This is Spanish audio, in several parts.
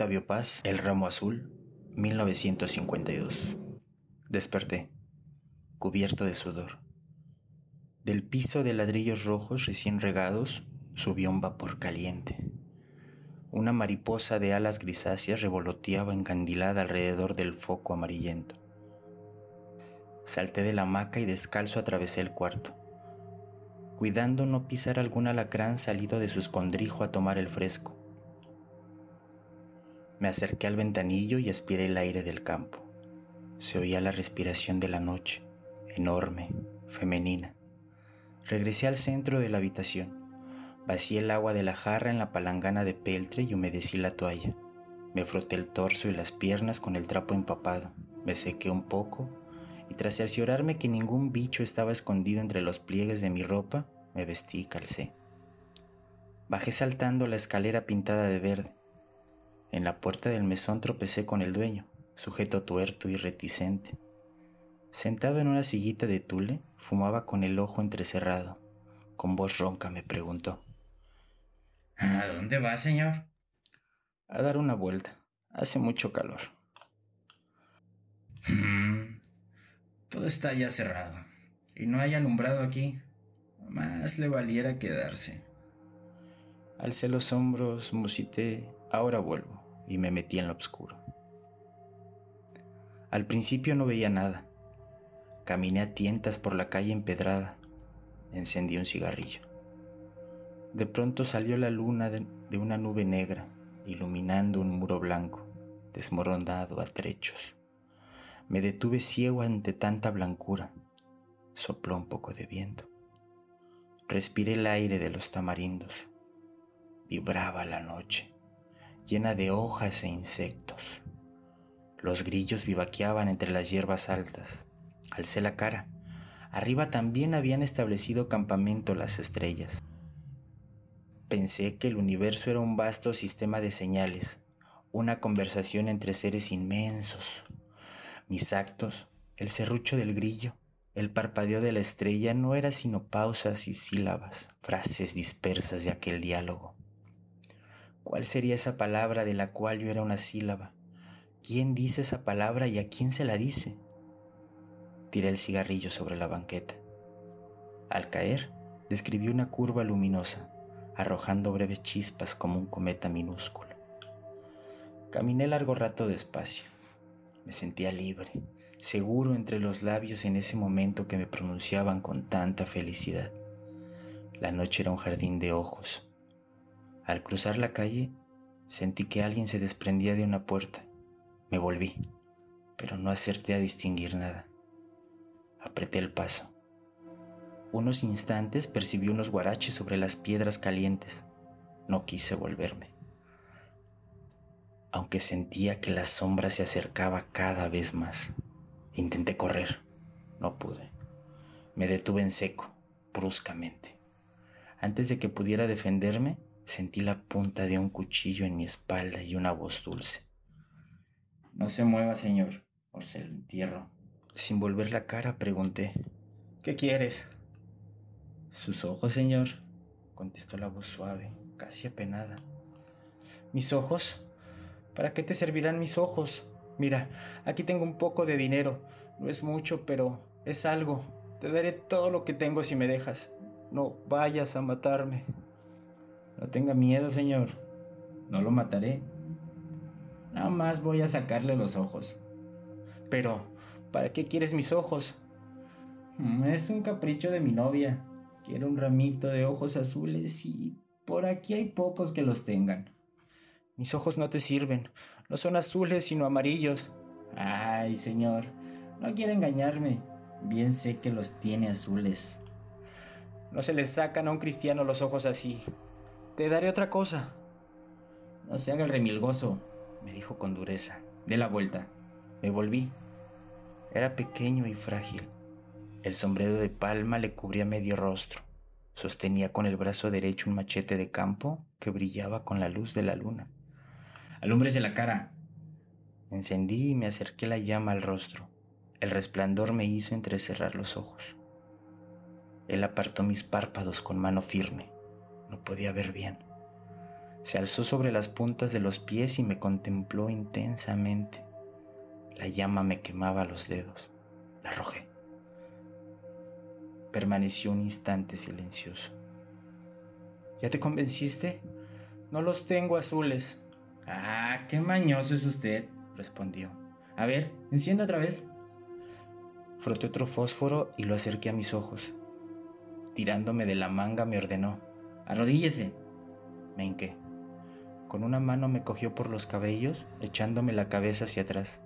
Octavio Paz, El Ramo Azul, 1952. Desperté, cubierto de sudor. Del piso de ladrillos rojos recién regados subió un vapor caliente. Una mariposa de alas grisáceas revoloteaba encandilada alrededor del foco amarillento. Salté de la hamaca y descalzo atravesé el cuarto, cuidando no pisar algún alacrán salido de su escondrijo a tomar el fresco. Me acerqué al ventanillo y aspiré el aire del campo. Se oía la respiración de la noche, enorme, femenina. Regresé al centro de la habitación. Vacié el agua de la jarra en la palangana de peltre y humedecí la toalla. Me froté el torso y las piernas con el trapo empapado. Me sequé un poco y tras cerciorarme que ningún bicho estaba escondido entre los pliegues de mi ropa, me vestí y calcé. Bajé saltando la escalera pintada de verde. En la puerta del mesón tropecé con el dueño, sujeto tuerto y reticente. Sentado en una sillita de tule, fumaba con el ojo entrecerrado. Con voz ronca me preguntó. ¿A dónde va, señor? A dar una vuelta. Hace mucho calor. Mm, todo está ya cerrado. Y no hay alumbrado aquí. Más le valiera quedarse. Alcé los hombros, musité, ahora vuelvo, y me metí en lo oscuro. Al principio no veía nada. Caminé a tientas por la calle empedrada. Encendí un cigarrillo. De pronto salió la luna de, de una nube negra, iluminando un muro blanco, desmoronado a trechos. Me detuve ciego ante tanta blancura. Sopló un poco de viento. Respiré el aire de los tamarindos vibraba la noche, llena de hojas e insectos. Los grillos vivaqueaban entre las hierbas altas. Alcé la cara. Arriba también habían establecido campamento las estrellas. Pensé que el universo era un vasto sistema de señales, una conversación entre seres inmensos. Mis actos, el serrucho del grillo, el parpadeo de la estrella no era sino pausas y sílabas, frases dispersas de aquel diálogo. ¿Cuál sería esa palabra de la cual yo era una sílaba? ¿Quién dice esa palabra y a quién se la dice? Tiré el cigarrillo sobre la banqueta. Al caer, describí una curva luminosa, arrojando breves chispas como un cometa minúsculo. Caminé largo rato despacio. Me sentía libre, seguro entre los labios en ese momento que me pronunciaban con tanta felicidad. La noche era un jardín de ojos, al cruzar la calle, sentí que alguien se desprendía de una puerta. Me volví, pero no acerté a distinguir nada. Apreté el paso. Unos instantes percibí unos guaraches sobre las piedras calientes. No quise volverme. Aunque sentía que la sombra se acercaba cada vez más. Intenté correr. No pude. Me detuve en seco, bruscamente. Antes de que pudiera defenderme, Sentí la punta de un cuchillo en mi espalda y una voz dulce. No se mueva, señor, o se lo entierro. Sin volver la cara, pregunté. ¿Qué quieres? Sus ojos, señor, contestó la voz suave, casi apenada. ¿Mis ojos? ¿Para qué te servirán mis ojos? Mira, aquí tengo un poco de dinero. No es mucho, pero es algo. Te daré todo lo que tengo si me dejas. No vayas a matarme. No tenga miedo, señor. No lo mataré. Nada más voy a sacarle los ojos. Pero, ¿para qué quieres mis ojos? Mm, es un capricho de mi novia. Quiero un ramito de ojos azules y por aquí hay pocos que los tengan. Mis ojos no te sirven. No son azules, sino amarillos. Ay, señor. No quiere engañarme. Bien sé que los tiene azules. No se les sacan a un cristiano los ojos así. Te daré otra cosa. No se haga el remilgoso, me dijo con dureza. De la vuelta. Me volví. Era pequeño y frágil. El sombrero de palma le cubría medio rostro. Sostenía con el brazo derecho un machete de campo que brillaba con la luz de la luna. Alúmbrese la cara. Encendí y me acerqué la llama al rostro. El resplandor me hizo entrecerrar los ojos. Él apartó mis párpados con mano firme. No podía ver bien. Se alzó sobre las puntas de los pies y me contempló intensamente. La llama me quemaba los dedos. La arrojé. Permaneció un instante silencioso. ¿Ya te convenciste? No los tengo azules. Ah, qué mañoso es usted, respondió. A ver, encienda otra vez. Froté otro fósforo y lo acerqué a mis ojos. Tirándome de la manga me ordenó. Arrodíllese. Me hinqué. Con una mano me cogió por los cabellos, echándome la cabeza hacia atrás.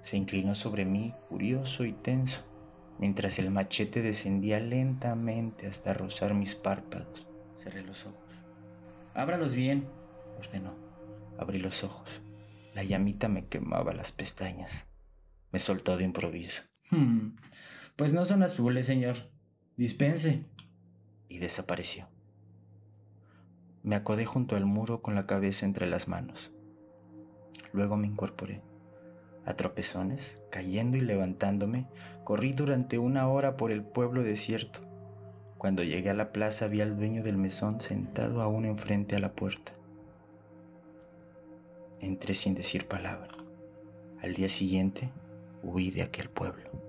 Se inclinó sobre mí, curioso y tenso, mientras el machete descendía lentamente hasta rozar mis párpados. Cerré los ojos. Ábralos bien, ordenó. Abrí los ojos. La llamita me quemaba las pestañas. Me soltó de improviso. Hmm, pues no son azules, señor. Dispense. Y desapareció. Me acodé junto al muro con la cabeza entre las manos. Luego me incorporé. A tropezones, cayendo y levantándome, corrí durante una hora por el pueblo desierto. Cuando llegué a la plaza vi al dueño del mesón sentado aún enfrente a la puerta. Entré sin decir palabra. Al día siguiente huí de aquel pueblo.